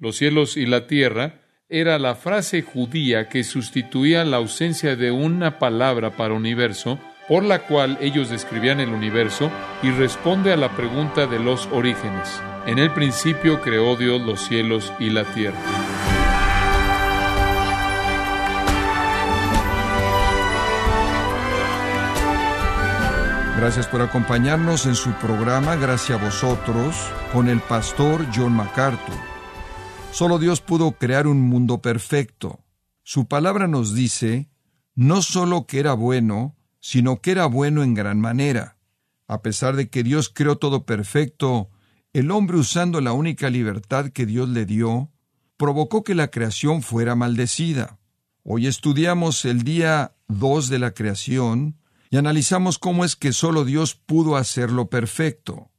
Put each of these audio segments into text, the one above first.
los cielos y la tierra, era la frase judía que sustituía la ausencia de una palabra para universo, por la cual ellos describían el universo y responde a la pregunta de los orígenes. En el principio creó Dios los cielos y la tierra. Gracias por acompañarnos en su programa Gracias a vosotros con el pastor John MacArthur. Solo Dios pudo crear un mundo perfecto. Su palabra nos dice no solo que era bueno, sino que era bueno en gran manera. A pesar de que Dios creó todo perfecto, el hombre usando la única libertad que Dios le dio, provocó que la creación fuera maldecida. Hoy estudiamos el día 2 de la creación, y analizamos cómo es que solo Dios pudo hacerlo perfecto.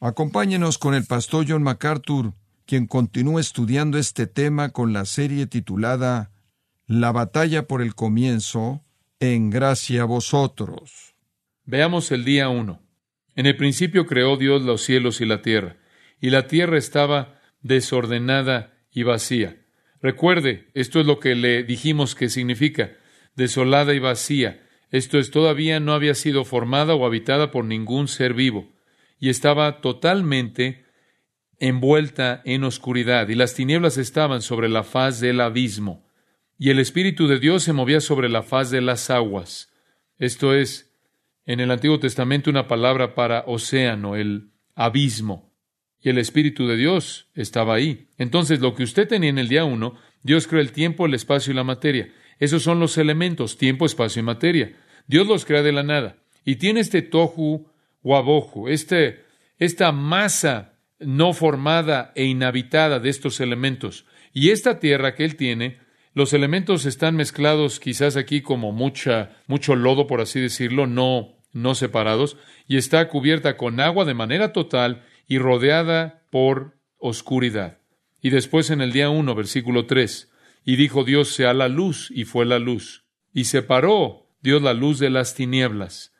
Acompáñenos con el pastor John MacArthur, quien continúa estudiando este tema con la serie titulada La batalla por el comienzo, en gracia a vosotros. Veamos el día uno. En el principio creó Dios los cielos y la tierra, y la tierra estaba desordenada y vacía. Recuerde, esto es lo que le dijimos que significa, desolada y vacía, esto es, todavía no había sido formada o habitada por ningún ser vivo, y estaba totalmente envuelta en oscuridad, y las tinieblas estaban sobre la faz del abismo, y el Espíritu de Dios se movía sobre la faz de las aguas. Esto es, en el Antiguo Testamento, una palabra para océano, el abismo, y el Espíritu de Dios estaba ahí. Entonces, lo que usted tenía en el día uno, Dios creó el tiempo, el espacio y la materia. Esos son los elementos, tiempo, espacio y materia. Dios los crea de la nada. Y tiene este tohu wabohu, este, esta masa no formada e inhabitada de estos elementos. Y esta tierra que Él tiene, los elementos están mezclados quizás aquí como mucha, mucho lodo, por así decirlo, no, no separados, y está cubierta con agua de manera total y rodeada por oscuridad. Y después en el día 1, versículo 3, y dijo Dios sea la luz, y fue la luz. Y separó Dios la luz de las tinieblas.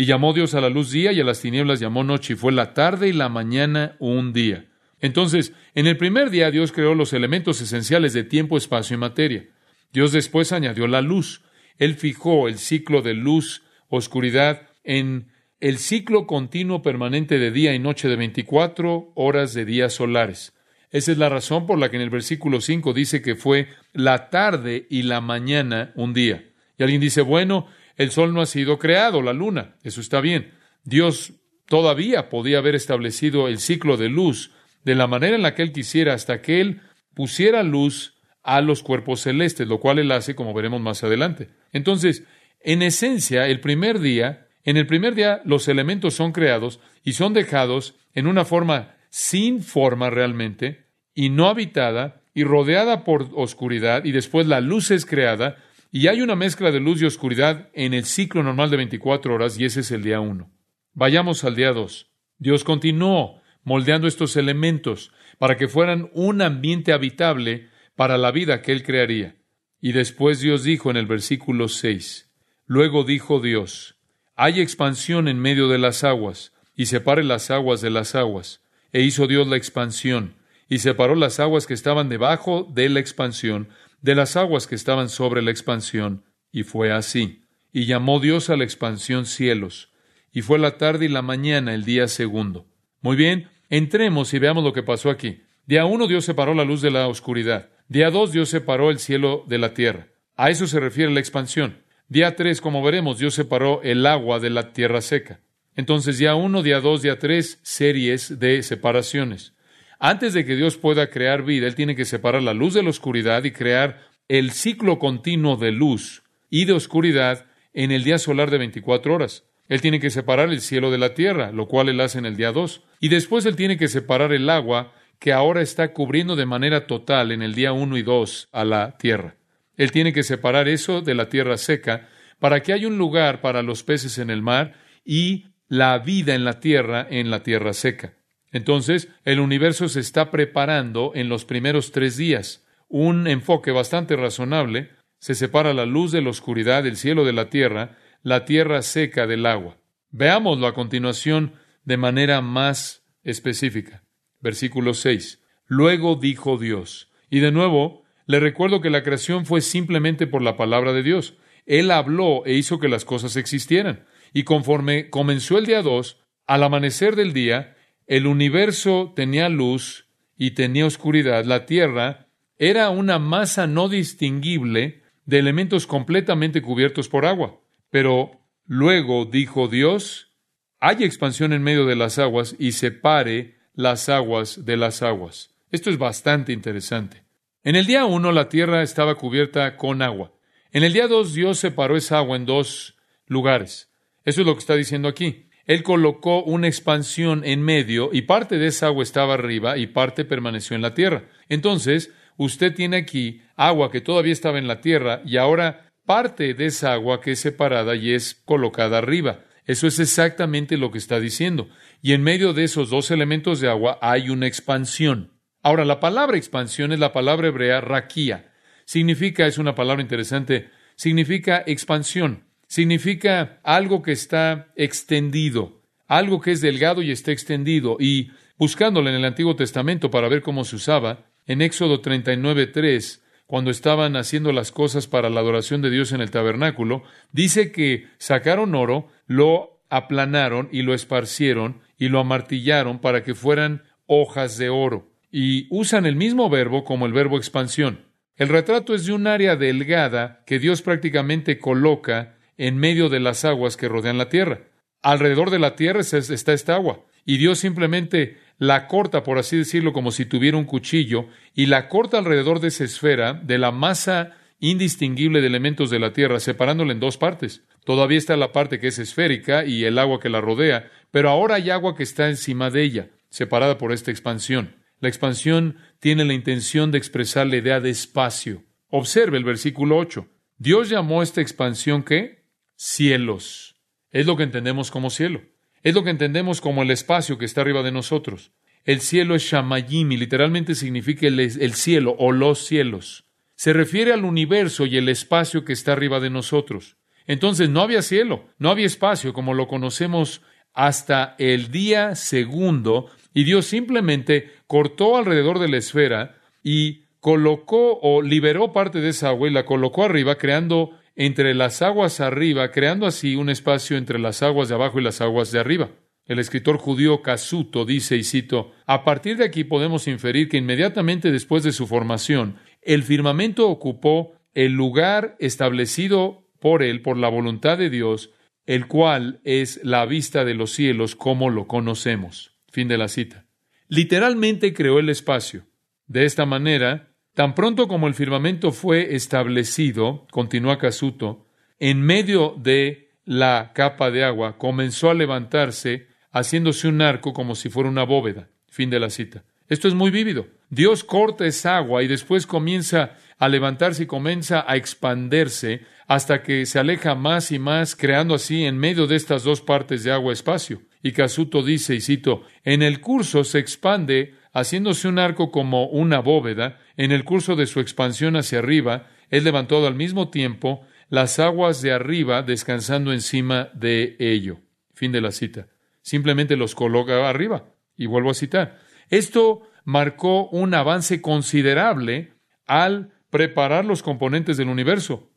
Y llamó Dios a la luz día, y a las tinieblas llamó noche, y fue la tarde y la mañana un día. Entonces, en el primer día Dios creó los elementos esenciales de tiempo, espacio y materia. Dios después añadió la luz. Él fijó el ciclo de luz, oscuridad, en el ciclo continuo permanente de día y noche de 24 horas de días solares. Esa es la razón por la que en el versículo 5 dice que fue la tarde y la mañana un día. Y alguien dice, bueno, el sol no ha sido creado, la luna. Eso está bien. Dios todavía podía haber establecido el ciclo de luz de la manera en la que Él quisiera hasta que Él pusiera luz a los cuerpos celestes, lo cual Él hace, como veremos más adelante. Entonces, en esencia, el primer día, en el primer día los elementos son creados y son dejados en una forma sin forma realmente, y no habitada, y rodeada por oscuridad, y después la luz es creada, y hay una mezcla de luz y oscuridad en el ciclo normal de 24 horas, y ese es el día 1. Vayamos al día 2. Dios continuó moldeando estos elementos para que fueran un ambiente habitable para la vida que Él crearía. Y después Dios dijo en el versículo 6, Luego dijo Dios, hay expansión en medio de las aguas, y separe las aguas de las aguas. E hizo Dios la expansión, y separó las aguas que estaban debajo de la expansión de las aguas que estaban sobre la expansión. Y fue así. Y llamó Dios a la expansión cielos. Y fue la tarde y la mañana el día segundo. Muy bien, entremos y veamos lo que pasó aquí. Día uno Dios separó la luz de la oscuridad. Día dos Dios separó el cielo de la tierra. A eso se refiere la expansión. Día tres, como veremos, Dios separó el agua de la tierra seca. Entonces, día uno, día dos, día tres, series de separaciones. Antes de que Dios pueda crear vida, Él tiene que separar la luz de la oscuridad y crear el ciclo continuo de luz y de oscuridad en el día solar de 24 horas. Él tiene que separar el cielo de la tierra, lo cual Él hace en el día 2. Y después Él tiene que separar el agua que ahora está cubriendo de manera total en el día 1 y 2 a la tierra. Él tiene que separar eso de la tierra seca para que haya un lugar para los peces en el mar y la vida en la tierra en la tierra seca. Entonces, el universo se está preparando en los primeros tres días. Un enfoque bastante razonable. Se separa la luz de la oscuridad, el cielo de la tierra, la tierra seca del agua. Veámoslo a continuación de manera más específica. Versículo 6. Luego dijo Dios. Y de nuevo, le recuerdo que la creación fue simplemente por la palabra de Dios. Él habló e hizo que las cosas existieran. Y conforme comenzó el día dos, al amanecer del día, el universo tenía luz y tenía oscuridad. La tierra era una masa no distinguible de elementos completamente cubiertos por agua. Pero luego dijo Dios, hay expansión en medio de las aguas y separe las aguas de las aguas. Esto es bastante interesante. En el día uno la tierra estaba cubierta con agua. En el día dos Dios separó esa agua en dos lugares. Eso es lo que está diciendo aquí. Él colocó una expansión en medio y parte de esa agua estaba arriba y parte permaneció en la tierra. Entonces, usted tiene aquí agua que todavía estaba en la tierra y ahora parte de esa agua que es separada y es colocada arriba. Eso es exactamente lo que está diciendo. Y en medio de esos dos elementos de agua hay una expansión. Ahora, la palabra expansión es la palabra hebrea raquía. Significa, es una palabra interesante, significa expansión. Significa algo que está extendido, algo que es delgado y está extendido. Y buscándolo en el Antiguo Testamento para ver cómo se usaba, en Éxodo 39.3, cuando estaban haciendo las cosas para la adoración de Dios en el tabernáculo, dice que sacaron oro, lo aplanaron y lo esparcieron y lo amartillaron para que fueran hojas de oro. Y usan el mismo verbo como el verbo expansión. El retrato es de un área delgada que Dios prácticamente coloca en medio de las aguas que rodean la tierra. Alrededor de la tierra está esta agua. Y Dios simplemente la corta, por así decirlo, como si tuviera un cuchillo, y la corta alrededor de esa esfera, de la masa indistinguible de elementos de la Tierra, separándola en dos partes. Todavía está la parte que es esférica y el agua que la rodea, pero ahora hay agua que está encima de ella, separada por esta expansión. La expansión tiene la intención de expresar la idea de espacio. Observe el versículo 8. Dios llamó a esta expansión ¿qué? Cielos. Es lo que entendemos como cielo. Es lo que entendemos como el espacio que está arriba de nosotros. El cielo es Shamayim y literalmente significa el, el, cielo o los cielos. Se refiere al universo y el espacio que está arriba de nosotros. Entonces no había cielo, no había espacio como lo conocemos hasta el día segundo y Dios simplemente cortó alrededor de la esfera y colocó o liberó parte de esa agua y la colocó arriba creando entre las aguas arriba, creando así un espacio entre las aguas de abajo y las aguas de arriba. El escritor judío Casuto dice, y cito, a partir de aquí podemos inferir que inmediatamente después de su formación, el firmamento ocupó el lugar establecido por él, por la voluntad de Dios, el cual es la vista de los cielos como lo conocemos. Fin de la cita. Literalmente creó el espacio. De esta manera, Tan pronto como el firmamento fue establecido, continúa Casuto, en medio de la capa de agua comenzó a levantarse, haciéndose un arco como si fuera una bóveda. Fin de la cita. Esto es muy vívido. Dios corta esa agua y después comienza a levantarse y comienza a expanderse hasta que se aleja más y más, creando así en medio de estas dos partes de agua espacio. Y Casuto dice, y cito, en el curso se expande haciéndose un arco como una bóveda, en el curso de su expansión hacia arriba, es levantado al mismo tiempo las aguas de arriba descansando encima de ello. Fin de la cita. Simplemente los coloca arriba. Y vuelvo a citar. Esto marcó un avance considerable al preparar los componentes del universo.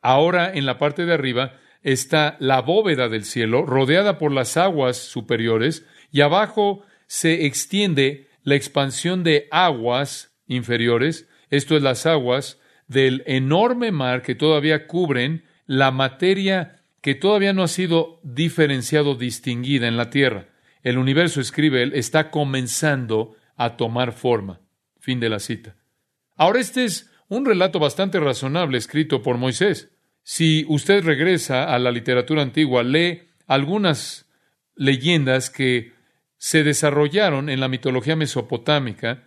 Ahora en la parte de arriba está la bóveda del cielo, rodeada por las aguas superiores, y abajo se extiende la expansión de aguas inferiores, esto es las aguas del enorme mar que todavía cubren la materia que todavía no ha sido diferenciado, distinguida en la tierra. El universo, escribe él, está comenzando a tomar forma. Fin de la cita. Ahora este es un relato bastante razonable escrito por Moisés. Si usted regresa a la literatura antigua, lee algunas leyendas que se desarrollaron en la mitología mesopotámica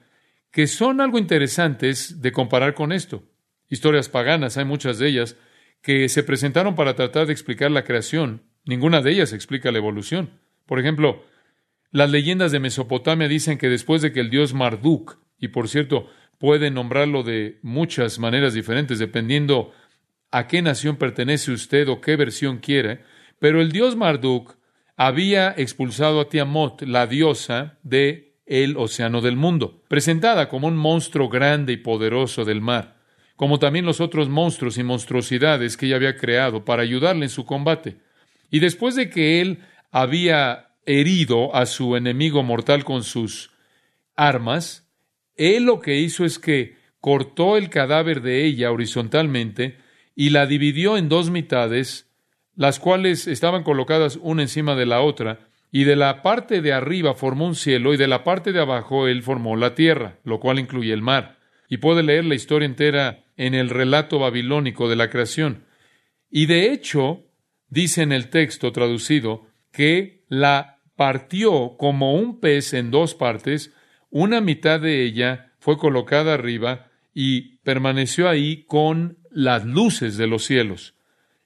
que son algo interesantes de comparar con esto. Historias paganas, hay muchas de ellas, que se presentaron para tratar de explicar la creación. Ninguna de ellas explica la evolución. Por ejemplo, las leyendas de Mesopotamia dicen que después de que el dios Marduk, y por cierto, pueden nombrarlo de muchas maneras diferentes dependiendo a qué nación pertenece usted o qué versión quiere, pero el dios Marduk había expulsado a Tiamot, la diosa de el océano del mundo, presentada como un monstruo grande y poderoso del mar, como también los otros monstruos y monstruosidades que ella había creado para ayudarle en su combate. Y después de que él había herido a su enemigo mortal con sus armas, él lo que hizo es que cortó el cadáver de ella horizontalmente y la dividió en dos mitades, las cuales estaban colocadas una encima de la otra, y de la parte de arriba formó un cielo y de la parte de abajo él formó la tierra, lo cual incluye el mar. Y puede leer la historia entera en el relato babilónico de la creación. Y de hecho, dice en el texto traducido, que la partió como un pez en dos partes, una mitad de ella fue colocada arriba y permaneció ahí con las luces de los cielos.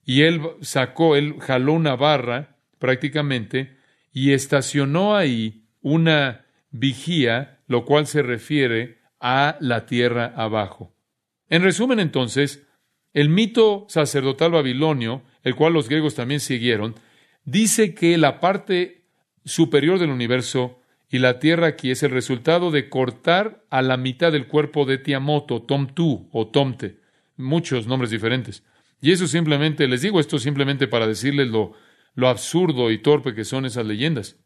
Y él sacó, él jaló una barra prácticamente y estacionó ahí una vigía, lo cual se refiere a la tierra abajo. En resumen, entonces, el mito sacerdotal babilonio, el cual los griegos también siguieron, dice que la parte superior del universo y la tierra aquí es el resultado de cortar a la mitad del cuerpo de Tiamoto, Tomtu o Tomte, muchos nombres diferentes. Y eso simplemente, les digo esto simplemente para decirles lo, lo absurdo y torpe que son esas leyendas.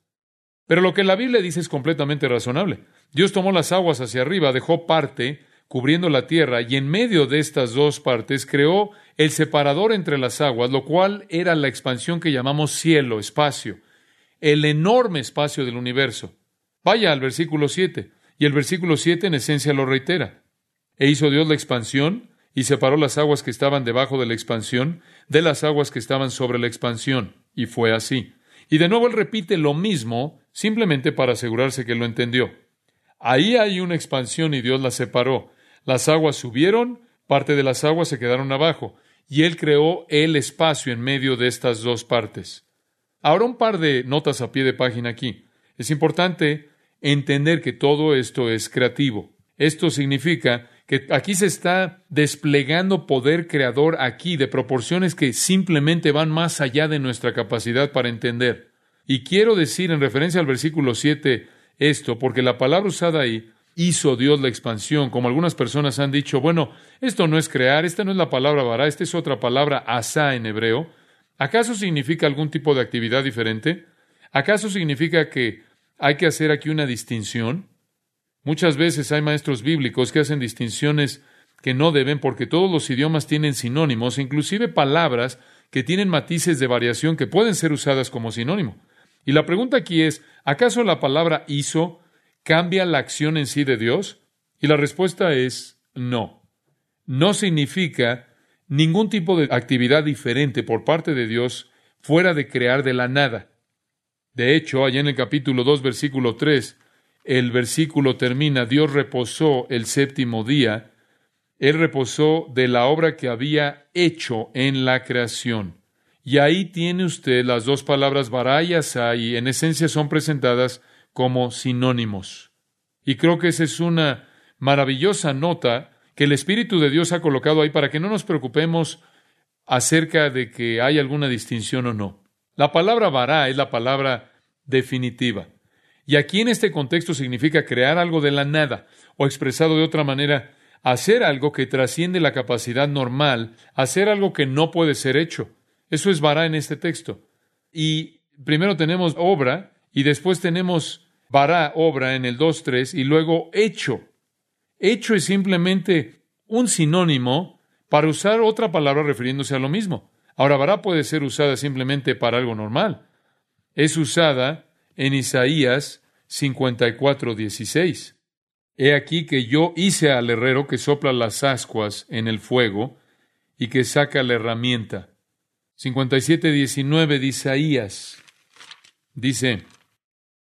Pero lo que la Biblia dice es completamente razonable. Dios tomó las aguas hacia arriba, dejó parte cubriendo la tierra, y en medio de estas dos partes creó el separador entre las aguas, lo cual era la expansión que llamamos cielo, espacio, el enorme espacio del universo. Vaya al versículo 7, y el versículo 7 en esencia lo reitera. E hizo Dios la expansión, y separó las aguas que estaban debajo de la expansión de las aguas que estaban sobre la expansión, y fue así. Y de nuevo él repite lo mismo, simplemente para asegurarse que lo entendió. Ahí hay una expansión y Dios la separó. Las aguas subieron, parte de las aguas se quedaron abajo, y Él creó el espacio en medio de estas dos partes. Ahora un par de notas a pie de página aquí. Es importante entender que todo esto es creativo. Esto significa que aquí se está desplegando poder creador aquí de proporciones que simplemente van más allá de nuestra capacidad para entender. Y quiero decir en referencia al versículo 7 esto, porque la palabra usada ahí hizo Dios la expansión, como algunas personas han dicho, bueno, esto no es crear, esta no es la palabra vará, esta es otra palabra asá en hebreo. ¿Acaso significa algún tipo de actividad diferente? ¿Acaso significa que hay que hacer aquí una distinción? Muchas veces hay maestros bíblicos que hacen distinciones que no deben porque todos los idiomas tienen sinónimos, inclusive palabras que tienen matices de variación que pueden ser usadas como sinónimo. Y la pregunta aquí es, ¿acaso la palabra hizo cambia la acción en sí de Dios? Y la respuesta es no. No significa ningún tipo de actividad diferente por parte de Dios fuera de crear de la nada. De hecho, allá en el capítulo 2, versículo 3, el versículo termina, Dios reposó el séptimo día, Él reposó de la obra que había hecho en la creación. Y ahí tiene usted las dos palabras barayas y en esencia son presentadas como sinónimos. Y creo que esa es una maravillosa nota que el Espíritu de Dios ha colocado ahí para que no nos preocupemos acerca de que hay alguna distinción o no. La palabra vará es la palabra definitiva. Y aquí en este contexto significa crear algo de la nada, o expresado de otra manera, hacer algo que trasciende la capacidad normal, hacer algo que no puede ser hecho. Eso es vará en este texto. Y primero tenemos obra, y después tenemos vará, obra en el 2.3 y luego hecho. Hecho es simplemente un sinónimo para usar otra palabra refiriéndose a lo mismo. Ahora, vará puede ser usada simplemente para algo normal. Es usada en Isaías 54.16. He aquí que yo hice al herrero que sopla las ascuas en el fuego y que saca la herramienta. 57.19 de Isaías dice,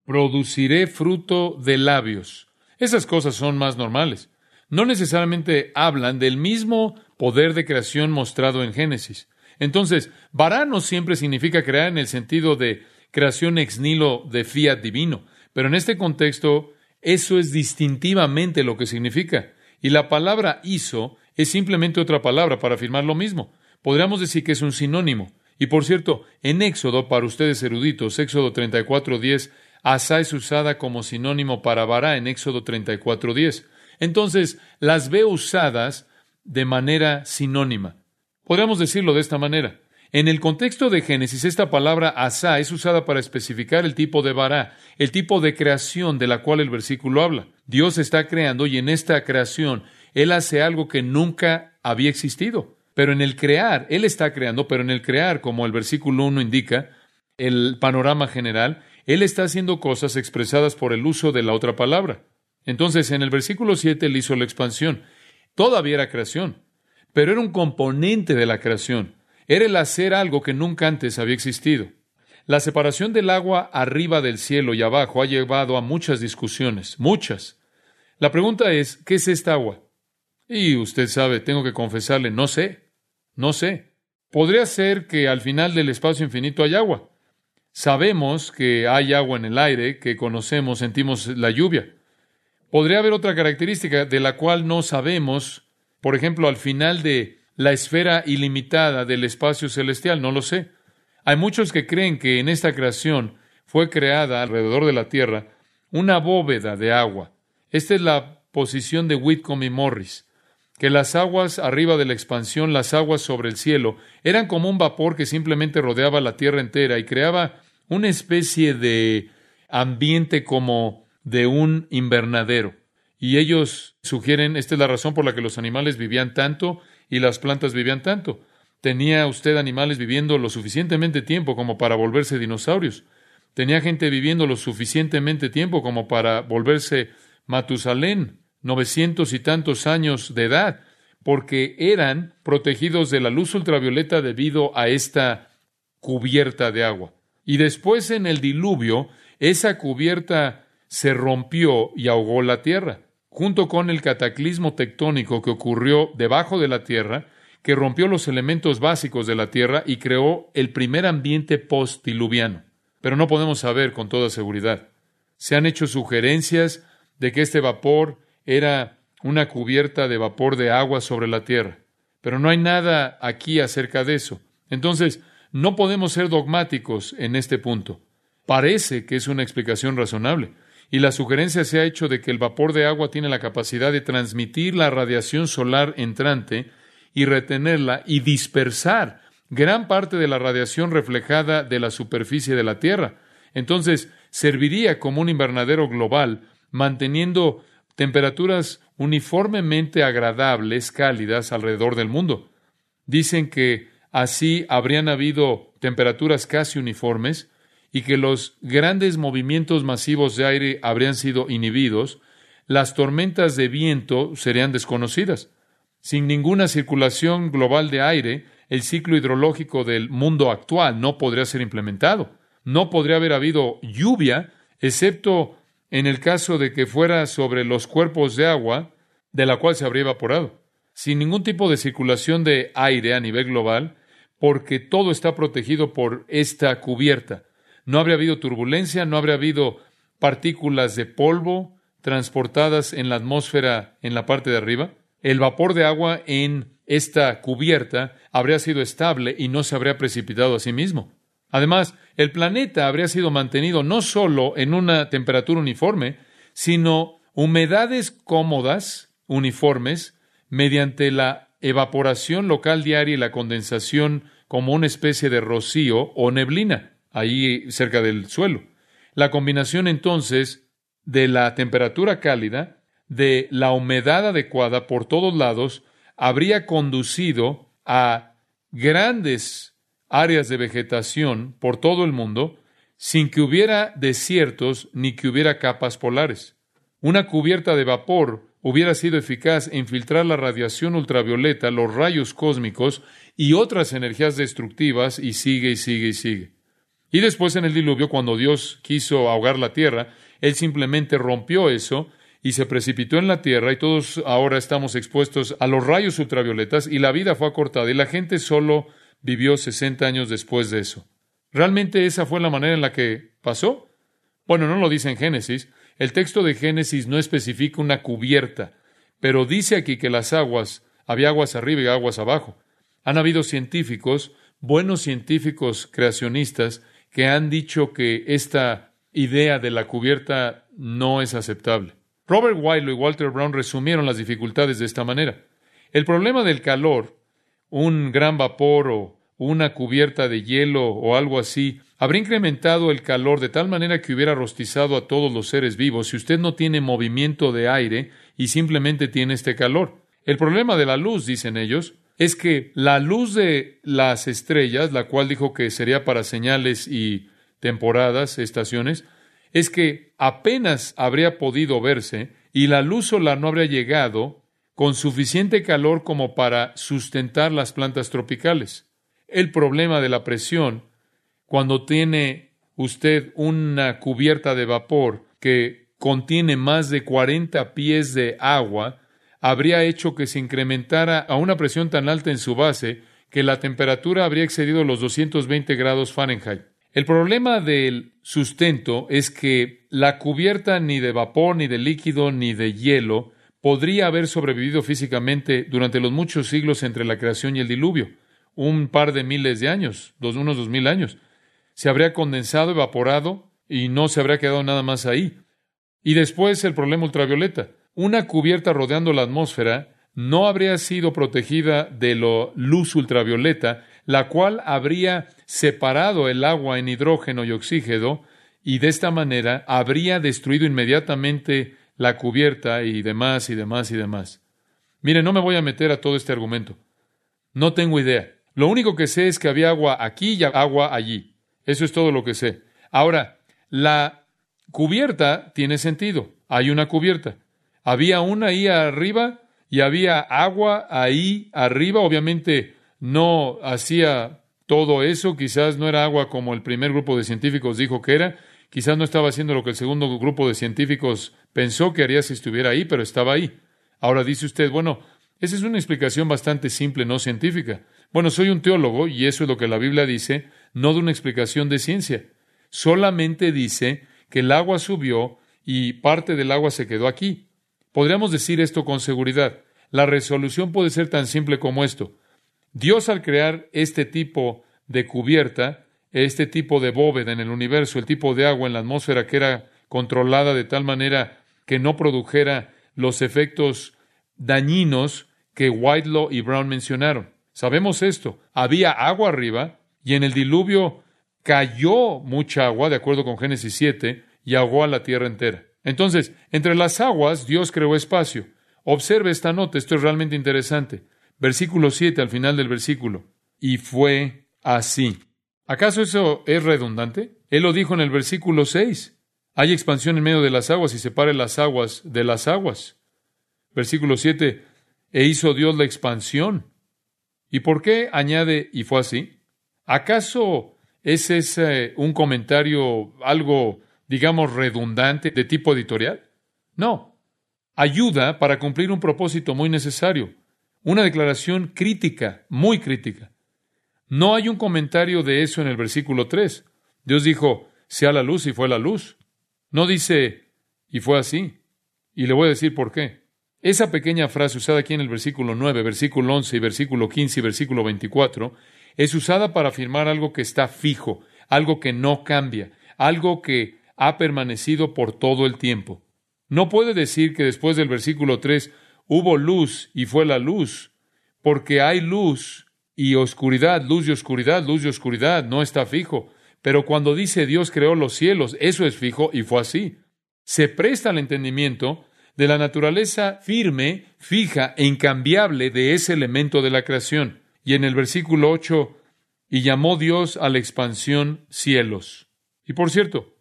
produciré fruto de labios. Esas cosas son más normales. No necesariamente hablan del mismo poder de creación mostrado en Génesis. Entonces, vará no siempre significa crear en el sentido de creación ex nihilo de fiat divino, pero en este contexto eso es distintivamente lo que significa. Y la palabra hizo es simplemente otra palabra para afirmar lo mismo. Podríamos decir que es un sinónimo. Y por cierto, en Éxodo, para ustedes eruditos, Éxodo 34, 10, Asa es usada como sinónimo para vara en Éxodo 34:10. Entonces, las veo usadas de manera sinónima. Podríamos decirlo de esta manera. En el contexto de Génesis, esta palabra asa es usada para especificar el tipo de vara, el tipo de creación de la cual el versículo habla. Dios está creando y en esta creación Él hace algo que nunca había existido. Pero en el crear, Él está creando, pero en el crear, como el versículo 1 indica, el panorama general, Él está haciendo cosas expresadas por el uso de la otra palabra. Entonces, en el versículo 7 Él hizo la expansión. Todavía era creación, pero era un componente de la creación. Era el hacer algo que nunca antes había existido. La separación del agua arriba del cielo y abajo ha llevado a muchas discusiones, muchas. La pregunta es, ¿qué es esta agua? Y usted sabe, tengo que confesarle, no sé, no sé. Podría ser que al final del espacio infinito hay agua. Sabemos que hay agua en el aire, que conocemos, sentimos la lluvia. Podría haber otra característica de la cual no sabemos, por ejemplo, al final de la esfera ilimitada del espacio celestial, no lo sé. Hay muchos que creen que en esta creación fue creada alrededor de la Tierra una bóveda de agua. Esta es la posición de Whitcomb y Morris, que las aguas arriba de la expansión, las aguas sobre el cielo, eran como un vapor que simplemente rodeaba la Tierra entera y creaba una especie de ambiente como de un invernadero. Y ellos sugieren, esta es la razón por la que los animales vivían tanto y las plantas vivían tanto. Tenía usted animales viviendo lo suficientemente tiempo como para volverse dinosaurios. Tenía gente viviendo lo suficientemente tiempo como para volverse Matusalén, novecientos y tantos años de edad, porque eran protegidos de la luz ultravioleta debido a esta cubierta de agua. Y después en el diluvio, esa cubierta se rompió y ahogó la tierra junto con el cataclismo tectónico que ocurrió debajo de la Tierra, que rompió los elementos básicos de la Tierra y creó el primer ambiente postdiluviano. Pero no podemos saber con toda seguridad. Se han hecho sugerencias de que este vapor era una cubierta de vapor de agua sobre la Tierra, pero no hay nada aquí acerca de eso. Entonces, no podemos ser dogmáticos en este punto. Parece que es una explicación razonable y la sugerencia se ha hecho de que el vapor de agua tiene la capacidad de transmitir la radiación solar entrante y retenerla y dispersar gran parte de la radiación reflejada de la superficie de la Tierra. Entonces, serviría como un invernadero global, manteniendo temperaturas uniformemente agradables, cálidas alrededor del mundo. Dicen que así habrían habido temperaturas casi uniformes, y que los grandes movimientos masivos de aire habrían sido inhibidos, las tormentas de viento serían desconocidas. Sin ninguna circulación global de aire, el ciclo hidrológico del mundo actual no podría ser implementado. No podría haber habido lluvia, excepto en el caso de que fuera sobre los cuerpos de agua, de la cual se habría evaporado. Sin ningún tipo de circulación de aire a nivel global, porque todo está protegido por esta cubierta. No habría habido turbulencia, no habría habido partículas de polvo transportadas en la atmósfera en la parte de arriba. El vapor de agua en esta cubierta habría sido estable y no se habría precipitado a sí mismo. Además, el planeta habría sido mantenido no solo en una temperatura uniforme, sino humedades cómodas, uniformes, mediante la evaporación local diaria y la condensación como una especie de rocío o neblina ahí cerca del suelo. La combinación entonces de la temperatura cálida, de la humedad adecuada por todos lados, habría conducido a grandes áreas de vegetación por todo el mundo sin que hubiera desiertos ni que hubiera capas polares. Una cubierta de vapor hubiera sido eficaz en filtrar la radiación ultravioleta, los rayos cósmicos y otras energías destructivas y sigue y sigue y sigue. Y después en el diluvio, cuando Dios quiso ahogar la tierra, Él simplemente rompió eso y se precipitó en la tierra y todos ahora estamos expuestos a los rayos ultravioletas y la vida fue acortada y la gente solo vivió 60 años después de eso. ¿Realmente esa fue la manera en la que pasó? Bueno, no lo dice en Génesis. El texto de Génesis no especifica una cubierta, pero dice aquí que las aguas, había aguas arriba y aguas abajo. Han habido científicos, buenos científicos creacionistas, que han dicho que esta idea de la cubierta no es aceptable. Robert Wiley y Walter Brown resumieron las dificultades de esta manera. El problema del calor, un gran vapor o una cubierta de hielo o algo así, habría incrementado el calor de tal manera que hubiera rostizado a todos los seres vivos si usted no tiene movimiento de aire y simplemente tiene este calor. El problema de la luz, dicen ellos, es que la luz de las estrellas, la cual dijo que sería para señales y temporadas, estaciones, es que apenas habría podido verse y la luz solar no habría llegado con suficiente calor como para sustentar las plantas tropicales. El problema de la presión, cuando tiene usted una cubierta de vapor que contiene más de 40 pies de agua, habría hecho que se incrementara a una presión tan alta en su base que la temperatura habría excedido los 220 grados Fahrenheit. El problema del sustento es que la cubierta ni de vapor, ni de líquido, ni de hielo podría haber sobrevivido físicamente durante los muchos siglos entre la creación y el diluvio, un par de miles de años, dos, unos dos mil años. Se habría condensado, evaporado y no se habría quedado nada más ahí. Y después el problema ultravioleta. Una cubierta rodeando la atmósfera no habría sido protegida de la luz ultravioleta, la cual habría separado el agua en hidrógeno y oxígeno, y de esta manera habría destruido inmediatamente la cubierta y demás y demás y demás. Mire, no me voy a meter a todo este argumento. No tengo idea. Lo único que sé es que había agua aquí y agua allí. Eso es todo lo que sé. Ahora, la cubierta tiene sentido. Hay una cubierta. Había una ahí arriba y había agua ahí arriba. Obviamente no hacía todo eso. Quizás no era agua como el primer grupo de científicos dijo que era. Quizás no estaba haciendo lo que el segundo grupo de científicos pensó que haría si estuviera ahí, pero estaba ahí. Ahora dice usted, bueno, esa es una explicación bastante simple, no científica. Bueno, soy un teólogo y eso es lo que la Biblia dice, no de una explicación de ciencia. Solamente dice que el agua subió y parte del agua se quedó aquí. Podríamos decir esto con seguridad. La resolución puede ser tan simple como esto. Dios al crear este tipo de cubierta, este tipo de bóveda en el universo, el tipo de agua en la atmósfera que era controlada de tal manera que no produjera los efectos dañinos que Whitelaw y Brown mencionaron. Sabemos esto. Había agua arriba y en el diluvio cayó mucha agua, de acuerdo con Génesis 7, y ahogó a la tierra entera. Entonces, entre las aguas Dios creó espacio. Observe esta nota, esto es realmente interesante. Versículo 7 al final del versículo. Y fue así. ¿Acaso eso es redundante? Él lo dijo en el versículo 6. Hay expansión en medio de las aguas y separe las aguas de las aguas. Versículo 7. E hizo Dios la expansión. ¿Y por qué añade y fue así? ¿Acaso es ese un comentario algo digamos, redundante de tipo editorial. No. Ayuda para cumplir un propósito muy necesario. Una declaración crítica, muy crítica. No hay un comentario de eso en el versículo 3. Dios dijo, sea la luz y fue la luz. No dice, y fue así. Y le voy a decir por qué. Esa pequeña frase usada aquí en el versículo 9, versículo 11 y versículo 15 y versículo 24 es usada para afirmar algo que está fijo, algo que no cambia, algo que ha permanecido por todo el tiempo. No puede decir que después del versículo 3 hubo luz y fue la luz, porque hay luz y oscuridad, luz y oscuridad, luz y oscuridad, no está fijo. Pero cuando dice Dios creó los cielos, eso es fijo y fue así. Se presta al entendimiento de la naturaleza firme, fija e incambiable de ese elemento de la creación. Y en el versículo 8, y llamó Dios a la expansión cielos. Y por cierto,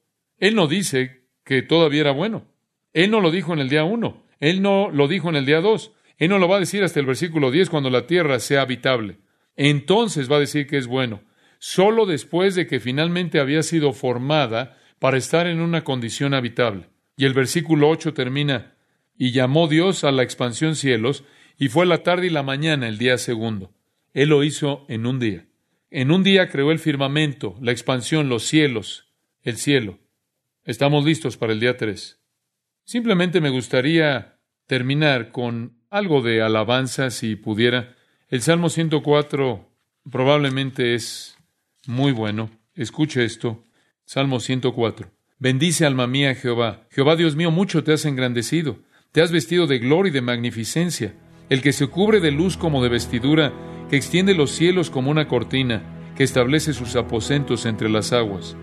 él no dice que todavía era bueno. Él no lo dijo en el día uno. Él no lo dijo en el día dos. Él no lo va a decir hasta el versículo 10 cuando la tierra sea habitable. Entonces va a decir que es bueno. Solo después de que finalmente había sido formada para estar en una condición habitable. Y el versículo 8 termina, y llamó Dios a la expansión cielos, y fue la tarde y la mañana el día segundo. Él lo hizo en un día. En un día creó el firmamento, la expansión, los cielos, el cielo. Estamos listos para el día 3. Simplemente me gustaría terminar con algo de alabanza, si pudiera. El Salmo 104 probablemente es muy bueno. Escuche esto. Salmo 104. Bendice alma mía Jehová. Jehová Dios mío, mucho te has engrandecido. Te has vestido de gloria y de magnificencia. El que se cubre de luz como de vestidura, que extiende los cielos como una cortina, que establece sus aposentos entre las aguas.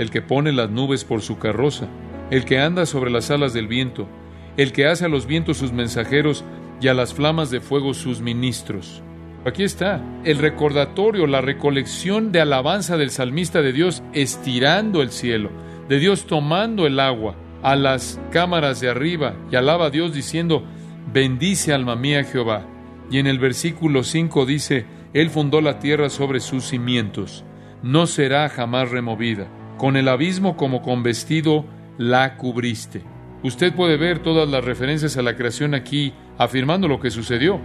El que pone las nubes por su carroza, el que anda sobre las alas del viento, el que hace a los vientos sus mensajeros y a las flamas de fuego sus ministros. Aquí está el recordatorio, la recolección de alabanza del salmista de Dios estirando el cielo, de Dios tomando el agua a las cámaras de arriba y alaba a Dios diciendo, bendice alma mía Jehová. Y en el versículo 5 dice, Él fundó la tierra sobre sus cimientos, no será jamás removida. Con el abismo como con vestido la cubriste. Usted puede ver todas las referencias a la creación aquí afirmando lo que sucedió.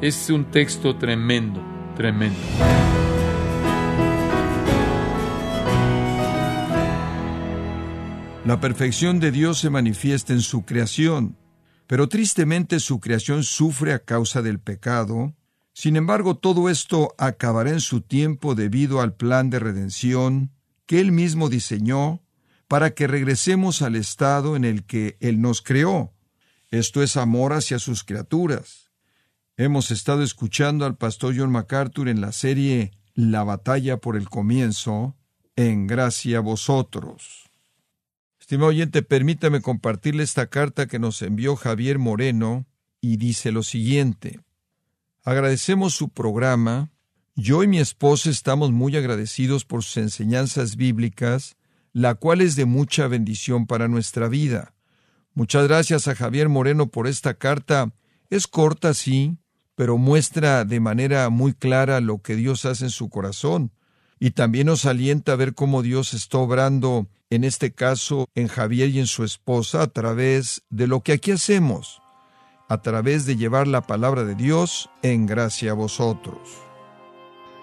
Es un texto tremendo, tremendo. La perfección de Dios se manifiesta en su creación, pero tristemente su creación sufre a causa del pecado. Sin embargo, todo esto acabará en su tiempo debido al plan de redención que Él mismo diseñó para que regresemos al estado en el que Él nos creó. Esto es amor hacia sus criaturas. Hemos estado escuchando al pastor John MacArthur en la serie La batalla por el comienzo, en gracia a vosotros. Estimado oyente, permítame compartirle esta carta que nos envió Javier Moreno y dice lo siguiente. Agradecemos su programa. Yo y mi esposa estamos muy agradecidos por sus enseñanzas bíblicas, la cual es de mucha bendición para nuestra vida. Muchas gracias a Javier Moreno por esta carta. Es corta, sí, pero muestra de manera muy clara lo que Dios hace en su corazón. Y también nos alienta a ver cómo Dios está obrando, en este caso, en Javier y en su esposa, a través de lo que aquí hacemos, a través de llevar la palabra de Dios en gracia a vosotros.